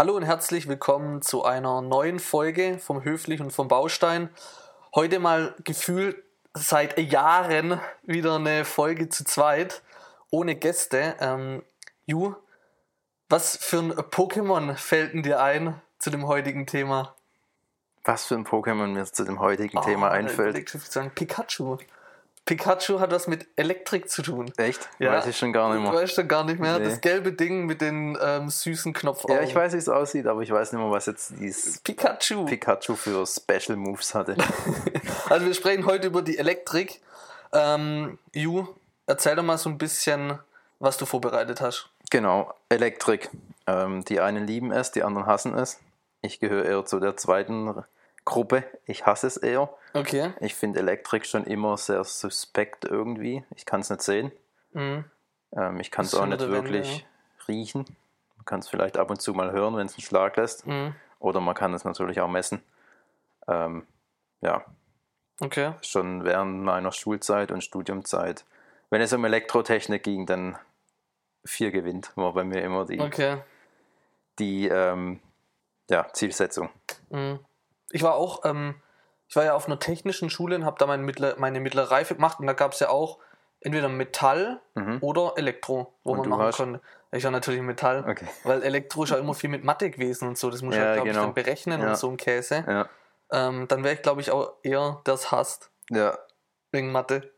Hallo und herzlich willkommen zu einer neuen Folge vom Höflich und vom Baustein. Heute mal gefühlt seit Jahren wieder eine Folge zu zweit, ohne Gäste. Ähm, Ju, was für ein Pokémon fällt denn dir ein zu dem heutigen Thema? Was für ein Pokémon mir zu dem heutigen Thema Oh, einfällt. Ich würde sagen Pikachu. Pikachu hat was mit Elektrik zu tun. Echt? Ja. Weiß ich schon gar nicht Du mehr. weißt du gar nicht mehr. Nee. Das gelbe Ding mit den ähm, süßen Knopfaugen. Ja, ich weiß, wie es aussieht, aber ich weiß nicht mehr, was jetzt dieses Pikachu. Pikachu für Special Moves hatte. Also wir sprechen heute über die Elektrik. Ähm, Ju, erzähl doch mal so ein bisschen, was du vorbereitet hast. genau, Elektrik. Ähm, die einen lieben es, die anderen hassen es. Ich gehöre eher zu der zweiten Gruppe. Ich hasse es eher. Okay. Ich finde Elektrik schon immer sehr suspekt irgendwie. Ich kann es nicht sehen. Mhm. Ähm, ich kann es auch nicht der Wände, wirklich riechen. Man kann es vielleicht ab und zu mal hören, wenn es einen Schlag lässt. Mhm. Oder man kann es natürlich auch messen. Ähm, ja, Okay. schon während meiner Schulzeit und Studiumzeit. Wenn es um Elektrotechnik ging, dann vier gewinnt, war bei mir immer die, Okay. die ähm, ja, Zielsetzung. Mhm. Ich war auch, ähm, ich war ja auf einer technischen Schule und habe da meine mittlere, meine mittlere Reife gemacht und da gab es ja auch entweder Metall Mhm. oder Elektro, wo Und man machen hast- konnte. Ich war natürlich Metall, Okay. weil Elektro ist ja immer viel mit Mathe gewesen und so. Das muss Ja, ja, glaube genau. ich, dann berechnen Ja. und so ein Käse. Ja, Ähm, dann wäre ich, glaube ich, auch eher das hasst ja wegen Mathe.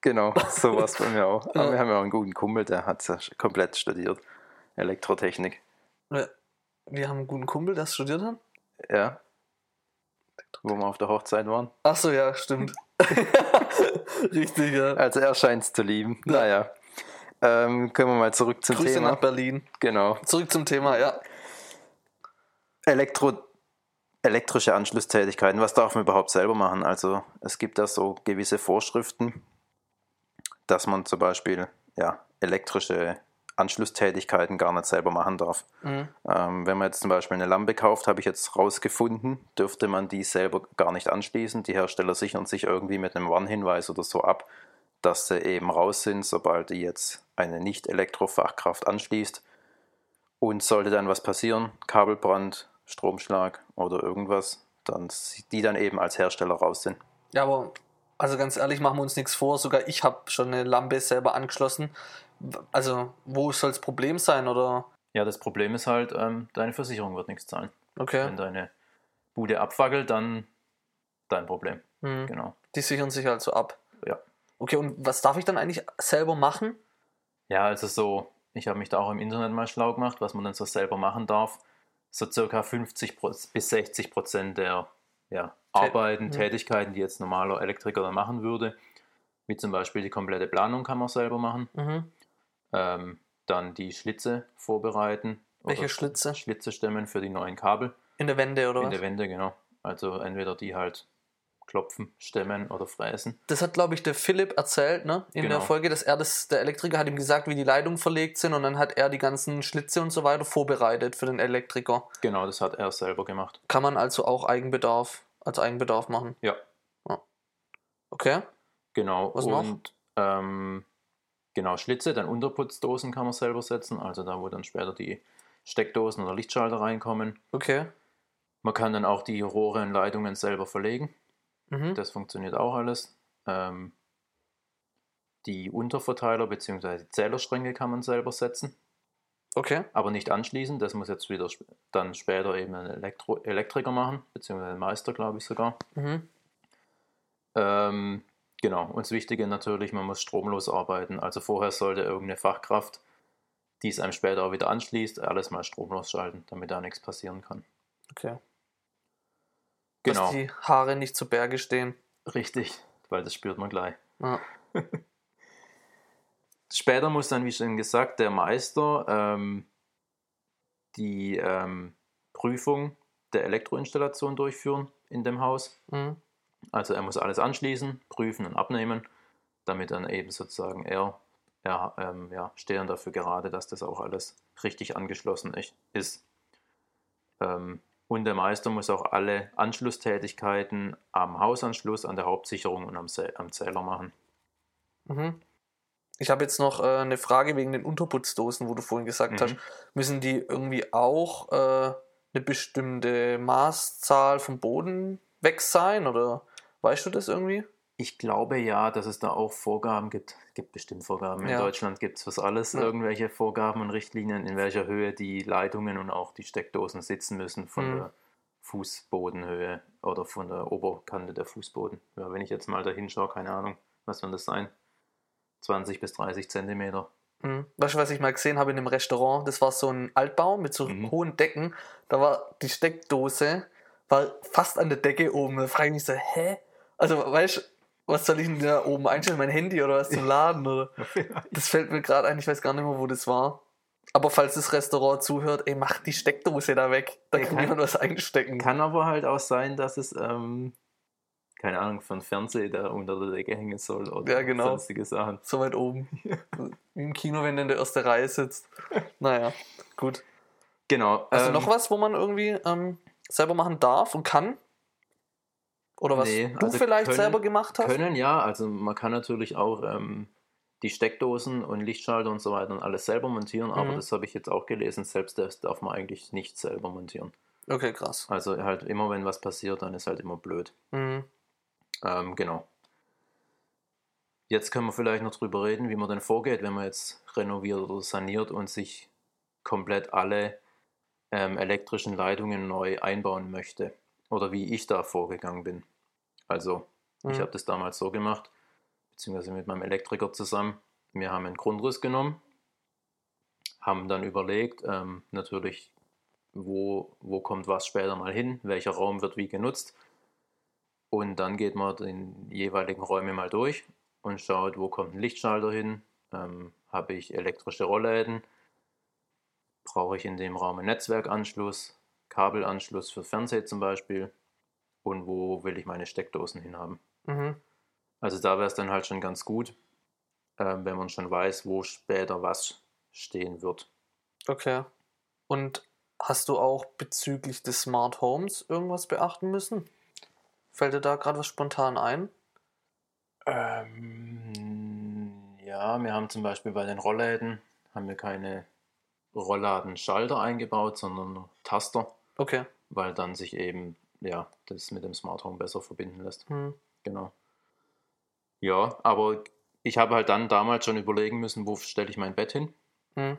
genau, so war es bei mir auch. Aber Ja. wir haben ja auch einen guten Kumpel, der hat es ja komplett studiert. Elektrotechnik. Wir haben einen guten Kumpel, der studiert hat. Ja. Wo wir auf der Hochzeit waren. Ach so, ja, stimmt. Richtig, ja. Also er scheint es zu lieben. Naja. Ähm, können wir mal zurück zum Grüße Thema. nach Berlin. Genau. Zurück zum Thema, ja. Elektro, elektrische Anschlusstätigkeiten, was darf man überhaupt selber machen? Also es gibt da so gewisse Vorschriften, dass man zum Beispiel ja, elektrische Anschlusstätigkeiten gar nicht selber machen darf. Mhm. Ähm, wenn man jetzt zum Beispiel eine Lampe kauft, habe ich jetzt rausgefunden, dürfte man die selber gar nicht anschließen. Die Hersteller sichern sich irgendwie mit einem Warnhinweis oder so ab, dass sie eben raus sind, sobald die jetzt eine Nicht-Elektrofachkraft anschließt. Und sollte dann was passieren, Kabelbrand, Stromschlag oder irgendwas, dann die dann eben als Hersteller raus sind. Ja, aber also ganz ehrlich, machen wir uns nichts vor. Sogar ich habe schon eine Lampe selber angeschlossen. Also, wo soll das Problem sein? Oder Ja, das Problem ist halt, ähm, deine Versicherung wird nichts zahlen. okay, Wenn deine Bude abfackelt, dann dein Problem. mhm. Genau. die sichern sich also ab. Ja. Okay, und was darf ich dann eigentlich selber machen? Ja, also so, ich habe mich da auch im Internet mal schlau gemacht, was man dann so selber machen darf. So circa 50 Pro- bis 60 Prozent der ja, Arbeiten, mhm. Tätigkeiten, die jetzt normaler Elektriker dann machen würde, wie zum Beispiel die komplette Planung kann man selber machen. Mhm. Ähm, dann die Schlitze vorbereiten. Welche Schlitze? Schlitze stemmen für die neuen Kabel. In der Wände oder in was? der Wände, genau. Also entweder die halt klopfen, stemmen oder fräsen. Das hat, glaube ich, der Philipp erzählt, ne? In der Genau. Folge, dass er das, der Elektriker hat ihm gesagt, wie die Leitungen verlegt sind und dann hat er die ganzen Schlitze und so weiter vorbereitet für den Elektriker. Genau, das hat er selber gemacht. Kann man also auch Eigenbedarf, als Eigenbedarf machen. Ja, Okay. genau. Was noch? Und ähm, genau, Schlitze, dann Unterputzdosen kann man selber setzen, also da, wo dann später die Steckdosen oder Lichtschalter reinkommen. Okay. Man kann dann auch die Rohre und Leitungen selber verlegen. Mhm. Das funktioniert auch alles. Ähm, die Unterverteiler bzw. die Zählerstränge kann man selber setzen. Okay. aber nicht anschließen. Das muss jetzt wieder sp- dann später eben ein Elektro Elektriker machen, beziehungsweise ein Meister, glaube ich sogar. Mhm. Ähm, genau, und das Wichtige natürlich, man muss stromlos arbeiten. Also vorher sollte irgendeine Fachkraft, die es einem später auch wieder anschließt, alles mal stromlos schalten, damit da nichts passieren kann. Okay. Genau, Dass die Haare nicht zu Berge stehen. richtig, weil das spürt man gleich. Ja. Später muss dann, wie schon gesagt, der Meister ähm, die ähm, Prüfung der Elektroinstallation durchführen in dem Haus. Mhm. Also er muss alles anschließen, prüfen und abnehmen, damit dann eben sozusagen er, er ähm, ja, stehen dafür gerade, dass das auch alles richtig angeschlossen ist. Ähm, und der Meister muss auch alle Anschlusstätigkeiten am Hausanschluss, an der Hauptsicherung und am, am Zähler machen. Mhm. Ich habe jetzt noch äh, eine Frage wegen den Unterputzdosen, wo du vorhin gesagt Mhm. hast. Müssen die irgendwie auch äh, eine bestimmte Maßzahl vom Boden weg sein? Oder weißt du das irgendwie? Ich glaube ja, dass es da auch Vorgaben gibt. Es gibt bestimmt Vorgaben. In Ja. Deutschland gibt es fürs alles Ja. irgendwelche Vorgaben und Richtlinien, in welcher Höhe die Leitungen und auch die Steckdosen sitzen müssen von Mhm. der Fußbodenhöhe oder von der Oberkante der Fußboden. Ja, wenn ich jetzt mal da hinschaue, keine Ahnung, was wird das sein? 20 bis 30 Zentimeter. Mhm. Weißt du, was ich mal gesehen habe in einem Restaurant? Das war so ein Altbau mit so Mhm. hohen Decken. Da war die Steckdose war fast an der Decke oben. Da frage ich mich so, hä? Also, weißt du, was soll ich denn da oben einstellen? Mein Handy oder was zum Laden? Oder? Das fällt mir gerade ein, ich weiß gar nicht mehr, wo das war. Aber falls das Restaurant zuhört, ey, mach die Steckdose da weg. Da Ey, kann jemand was einstecken. Kann aber halt auch sein, dass es, ähm, keine Ahnung, für einen Fernseher der unter der Decke hängen soll oder Ja, genau. sonstige Sachen. So weit oben. Wie im Kino, wenn du in der ersten Reihe sitzt. Naja, gut. Genau. Also ähm, noch was, wo man irgendwie ähm, selber machen darf und kann? Oder was Nee, du also vielleicht können- selber gemacht hast? Können ja, also man kann natürlich auch ähm, die Steckdosen und Lichtschalter und so weiter und alles selber montieren, aber Mhm. das habe ich jetzt auch gelesen, selbst das darf man eigentlich nicht selber montieren. Okay, krass. Also halt immer, wenn was passiert, dann ist halt immer blöd. Mhm. Ähm, genau. Jetzt können wir vielleicht noch drüber reden, wie man denn vorgeht, wenn man jetzt renoviert oder saniert und sich komplett alle ähm, elektrischen Leitungen neu einbauen möchte. Oder wie ich da vorgegangen bin. Also, ich Mhm. habe das damals so gemacht, beziehungsweise mit meinem Elektriker zusammen. Wir haben einen Grundriss genommen, haben dann überlegt, ähm, natürlich, wo, wo kommt was später mal hin, welcher Raum wird wie genutzt. Und dann geht man den jeweiligen Räume mal durch und schaut, wo kommt ein Lichtschalter hin, ähm, habe ich elektrische Rollläden, brauche ich in dem Raum einen Netzwerkanschluss, Kabelanschluss für Fernseher zum Beispiel und wo will ich meine Steckdosen hinhaben. Mhm. Also da wäre es dann halt schon ganz gut, ähm, wenn man schon weiß, wo später was stehen wird. Okay. Und hast du auch bezüglich des Smart Homes irgendwas beachten müssen? Fällt dir da gerade was spontan ein? Ähm, ja, wir haben zum Beispiel bei den Rollläden haben wir keine Rollladenschalter eingebaut, sondern Taster, Okay. weil dann sich eben ja das mit dem Smart Home besser verbinden lässt. Mhm. Genau. Ja, aber ich habe halt dann damals schon überlegen müssen, wo stelle ich mein Bett hin? Mhm.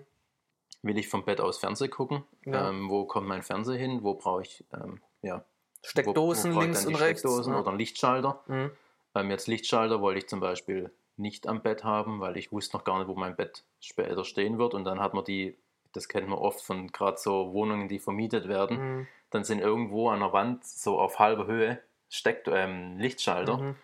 Will ich vom Bett aus Fernseh gucken? Ja. Ähm, wo kommt mein Fernseher hin? Wo brauche ich ähm, ja, Steckdosen wo, wo links und rechts. Steckdosen ja. oder einen Lichtschalter? Mhm. Ähm, jetzt Lichtschalter wollte ich zum Beispiel nicht am Bett haben, weil ich wusste noch gar nicht, wo mein Bett später stehen wird. Und dann hat man die, das kennt man oft von gerade so Wohnungen, die vermietet werden. Mhm. Dann sind irgendwo an der Wand so auf halber Höhe steckt ähm, Lichtschalter. Mhm.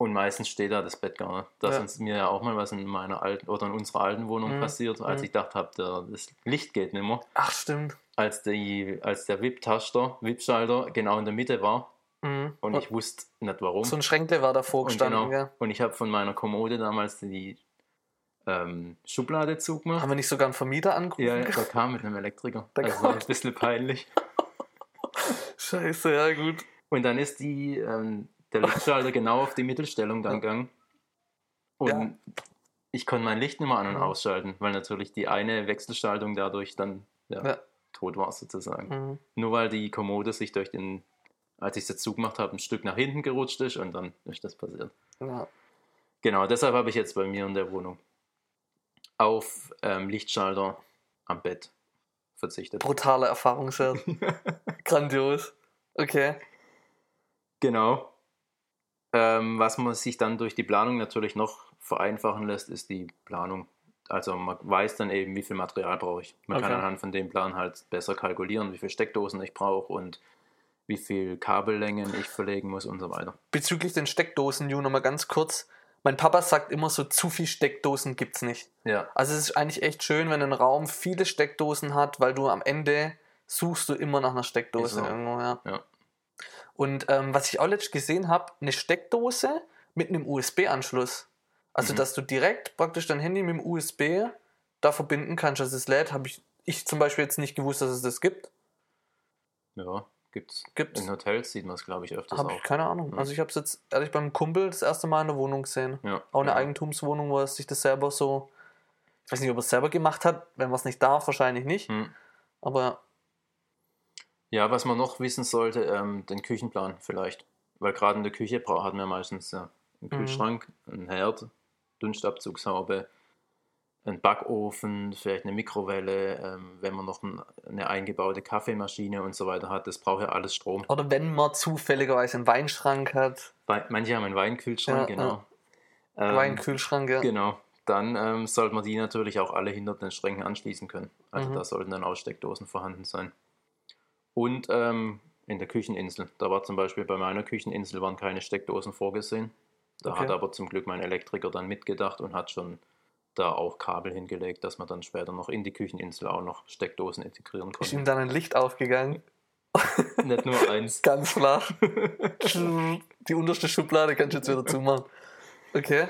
Und meistens steht da das Bett gar nicht. Da Ja. ist mir ja auch mal was in meiner alten oder in unserer alten Wohnung Mhm. passiert, als Mhm. ich gedacht habe, das Licht geht nicht mehr. Ach, stimmt. Als, die, als der VIP-Taster, VIP-Schalter genau in der Mitte war Mhm. und ich wusste nicht warum. so ein Schränkle war davor und, gestanden, genau, gell? und ich habe von meiner Kommode damals die ähm, Schublade zugemacht. Haben wir nicht sogar einen Vermieter angerufen? Ja, der kam mit einem Elektriker. Der also kam. ein bisschen peinlich. Scheiße, ja gut. Und dann ist die, ähm, der Lichtschalter genau auf die Mittelstellung dann gegangen. Und Ja. ich konnte mein Licht nicht mehr an- und Mhm. ausschalten, weil natürlich die eine Wechselschaltung dadurch dann ja, Ja. tot war sozusagen. Mhm. Nur weil die Kommode sich durch den, als ich es zugemacht habe, ein Stück nach hinten gerutscht ist und dann ist das passiert. Genau, deshalb habe ich jetzt bei mir in der Wohnung auf ähm, Lichtschalter am Bett verzichtet. Brutale Erfahrungswert. Grandios. Okay. Genau. Ähm, was man sich dann durch die Planung natürlich noch vereinfachen lässt, ist die Planung. Also man weiß dann eben, wie viel Material brauche ich. Man kann Okay. anhand von dem Plan halt besser kalkulieren, wie viele Steckdosen ich brauche und wie viel Kabellängen ich verlegen muss und so weiter. Bezüglich den Steckdosen, Ju, nochmal ganz kurz. Mein Papa sagt immer so, zu viel Steckdosen gibt's nicht. Ja. Also es ist eigentlich echt schön, wenn ein Raum viele Steckdosen hat, weil du am Ende suchst du immer nach einer Steckdose so. irgendwo, ja. Ja. Und ähm, was ich auch letztens gesehen habe, eine Steckdose mit einem USB-Anschluss. Also Mhm. dass du direkt praktisch dein Handy mit dem USB da verbinden kannst, dass es lädt, habe ich, ich zum Beispiel jetzt nicht gewusst, dass es das gibt. Ja, Gibt's. Gibt's. In Hotels sieht man es, glaube ich, öfters Habe auch. ich keine Ahnung. Mhm. Also ich habe es jetzt ehrlich beim Kumpel das erste Mal in der Wohnung gesehen. Ja, Auch eine ja. Eigentumswohnung, wo er sich das selber so. Ich weiß nicht, ob er es selber gemacht hat. Wenn man es nicht darf, wahrscheinlich nicht. Hm. Aber Ja, was man noch wissen sollte, ähm, den Küchenplan vielleicht. Weil gerade in der Küche hat man meistens ja, einen Mhm. Kühlschrank, einen Herd, Dunstabzugshaube, einen Backofen, vielleicht eine Mikrowelle, ähm, wenn man noch ein, eine eingebaute Kaffeemaschine und so weiter hat. Das braucht ja alles Strom. Oder wenn man zufälligerweise einen Weinschrank hat. Wei- Manche haben einen Weinkühlschrank, Ja, genau. Ähm, Weinkühlschrank, ja. Genau. Dann ähm, sollte man die natürlich auch alle hinter den Schränken anschließen können. Also Mhm. da sollten dann Aussteckdosen vorhanden sein. Und ähm, in der Kücheninsel. Da war zum Beispiel bei meiner Kücheninsel waren keine Steckdosen vorgesehen. Da Okay. hat aber zum Glück mein Elektriker dann mitgedacht und hat schon da auch Kabel hingelegt, dass man dann später noch in die Kücheninsel auch noch Steckdosen integrieren Ist ihm konnte. dann ein Licht aufgegangen. Nicht nur eins. Ganz flach. Die unterste Schublade kannst du jetzt wieder zumachen. Okay.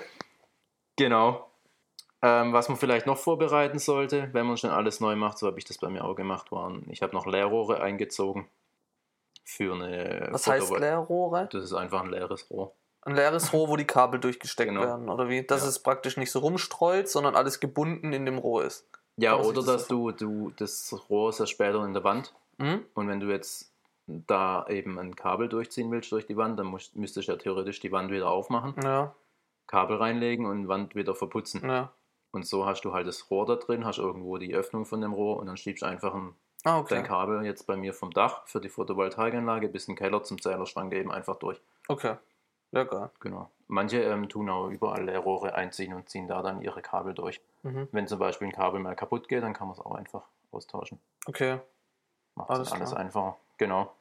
Genau. Ähm, was man vielleicht noch vorbereiten sollte, wenn man schon alles neu macht, so habe ich das bei mir auch gemacht, waren, ich habe noch Leerrohre eingezogen für eine Was heißt Photowol- Leerrohre? Das ist einfach ein leeres Rohr. Ein leeres Rohr, wo die Kabel durchgesteckt Genau. werden, oder wie? Dass Ja. es praktisch nicht so rumstreut, sondern alles gebunden in dem Rohr ist. Ja, Kann oder das dass du, du, das Rohr ist ja später in der Wand Hm? und wenn du jetzt da eben ein Kabel durchziehen willst durch die Wand, dann musst, müsstest du ja theoretisch die Wand wieder aufmachen, Ja, Kabel reinlegen und Wand wieder verputzen. ja. Und so hast du halt das Rohr da drin, hast irgendwo die Öffnung von dem Rohr und dann schiebst du einfach ein Ah, dein okay. Kabel jetzt bei mir vom Dach für die Photovoltaikanlage bis in den Keller zum Zählerschrank eben einfach durch. Okay. Ja, geil. Genau. Manche ähm, tun auch überall Leerrohre einziehen und ziehen da dann ihre Kabel durch. Mhm. Wenn zum Beispiel ein Kabel mal kaputt geht, dann kann man es auch einfach austauschen. Okay. Macht Alles alles, klar. einfacher. Genau.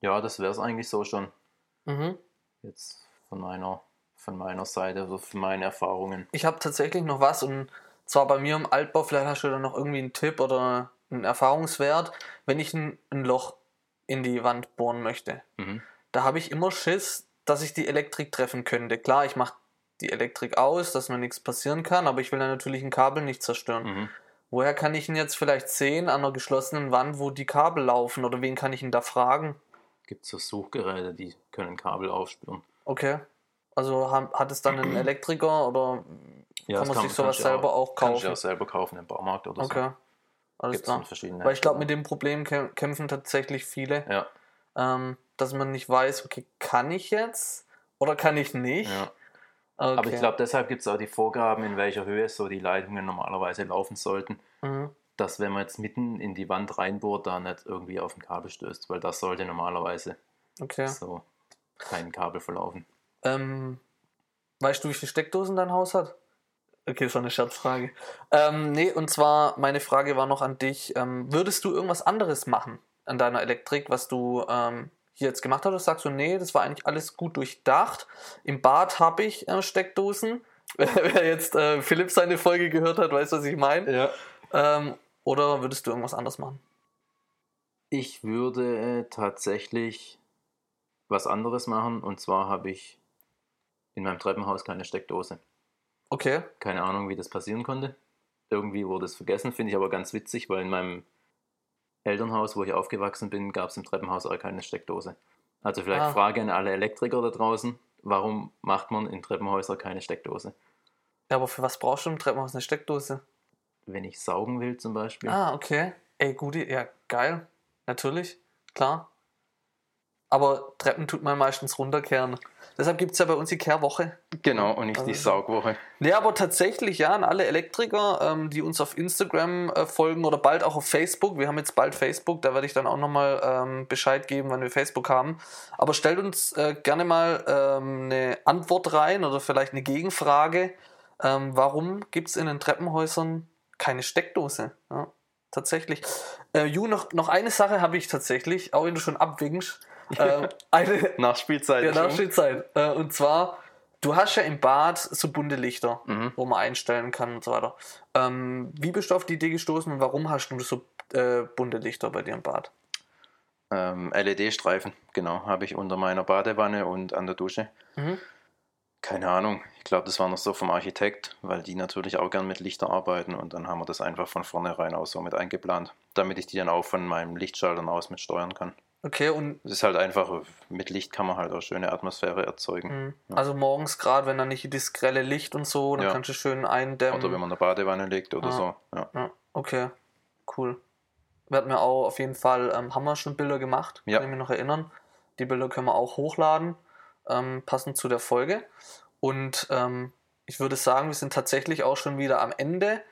Ja, das wäre es eigentlich so schon. Mhm. Jetzt von meiner, von meiner Seite, also von meinen Erfahrungen. Ich habe tatsächlich noch was und zwar bei mir im Altbau, vielleicht hast du da noch irgendwie einen Tipp oder einen Erfahrungswert, wenn ich ein, ein Loch in die Wand bohren möchte. Mhm. Da habe ich immer Schiss, dass ich die Elektrik treffen könnte. Klar, ich mache die Elektrik aus, dass mir nichts passieren kann, aber ich will dann natürlich ein Kabel nicht zerstören. Mhm. Woher kann ich ihn jetzt vielleicht sehen an einer geschlossenen Wand, wo die Kabel laufen oder wen kann ich ihn da fragen? Gibt es so Suchgeräte, die können Kabel aufspüren. Okay. Also ha- hat es dann einen Elektriker oder Ja, kann man sich sowas selber auch du kaufen? ja selber kaufen im Baumarkt oder so. Okay. Alles Gibt's klar. Weil ich glaube, mit dem Problem kä- kämpfen tatsächlich viele, Ja, ähm, dass man nicht weiß, okay, kann ich jetzt oder kann ich nicht? ja. Okay. Aber ich glaube, deshalb gibt es auch die Vorgaben, in welcher Höhe so die Leitungen normalerweise laufen sollten, Mhm. dass wenn man jetzt mitten in die Wand reinbohrt, da nicht irgendwie auf ein Kabel stößt, weil das sollte normalerweise Okay. so kein Kabel verlaufen. Ähm, weißt du, wie viele Steckdosen dein Haus hat? Okay, ist schon eine Scherzfrage. Ähm, nee, und zwar, meine Frage war noch an dich. Ähm, würdest du irgendwas anderes machen an deiner Elektrik, was du ähm, hier jetzt gemacht hast? Sagst du, nee, das war eigentlich alles gut durchdacht. Im Bad habe ich äh, Steckdosen. Wer jetzt äh, Philipp seine Folge gehört hat, weiß, was ich meine. Ja. Ähm, oder würdest du irgendwas anderes machen? Ich würde äh, tatsächlich was anderes machen und zwar habe ich in meinem Treppenhaus keine Steckdose. Okay. Keine Ahnung, wie das passieren konnte. Irgendwie wurde es vergessen, finde ich aber ganz witzig, weil in meinem Elternhaus, wo ich aufgewachsen bin, gab es im Treppenhaus auch keine Steckdose. Also vielleicht Ah. Frage an alle Elektriker da draußen, warum macht man in Treppenhäusern keine Steckdose? Ja, aber für was brauchst du im Treppenhaus eine Steckdose? Wenn ich saugen will zum Beispiel. Ah, okay. Ey, gute, ja, geil. Natürlich, klar. Aber Treppen tut man meistens runterkehren. Deshalb gibt es ja bei uns die Kehrwoche. Genau, und nicht die Also- Saugwoche. Ja, aber tatsächlich, ja, an alle Elektriker, ähm, die uns auf Instagram äh, folgen oder bald auch auf Facebook. Wir haben jetzt bald Facebook, da werde ich dann auch nochmal ähm, Bescheid geben, wann wir Facebook haben. Aber stellt uns äh, gerne mal ähm, eine Antwort rein oder vielleicht eine Gegenfrage. Ähm, warum gibt es in den Treppenhäusern keine Steckdose? Ja, tatsächlich. Äh, Ju, noch, noch eine Sache habe ich tatsächlich, auch wenn du schon abwinkst. Äh, eine, Nachspielzeit. ja. Nachspielzeit. Äh, und zwar, du hast ja im Bad so bunte Lichter, Mhm. wo man einstellen kann und so weiter. Ähm, wie bist du auf die Idee gestoßen und warum hast du so äh, bunte Lichter bei dir im Bad? Ähm, LED-Streifen, genau, habe ich unter meiner Badewanne und an der Dusche. Mhm. Keine Ahnung, ich glaube, das war noch so vom Architekt, weil die natürlich auch gern mit Lichter arbeiten und dann haben wir das einfach von vornherein auch so mit eingeplant, damit ich die dann auch von meinem Lichtschaltern aus mit steuern kann. Okay, und Es ist halt einfach, mit Licht kann man halt auch schöne Atmosphäre erzeugen. mh, also morgens gerade, wenn dann nicht das grelle Licht und so, dann Ja. kannst du schön eindämmen. Oder wenn man in der Badewanne liegt oder Ah. so. Ja. Ja, okay, cool. Wir hatten ja auch auf jeden Fall, ähm, haben wir schon Bilder gemacht, kann ich mich noch erinnern. Die Bilder können wir auch hochladen, ähm, passend zu der Folge. Und ähm, ich würde sagen, wir sind tatsächlich auch schon wieder am Ende.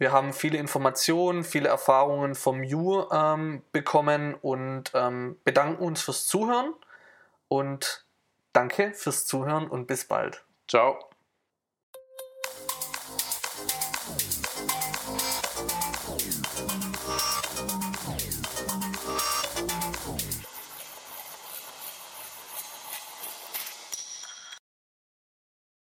Wir haben viele Informationen, viele Erfahrungen vom Ju ähm, bekommen und ähm, bedanken uns fürs Zuhören. Und danke fürs Zuhören und bis bald. Ciao.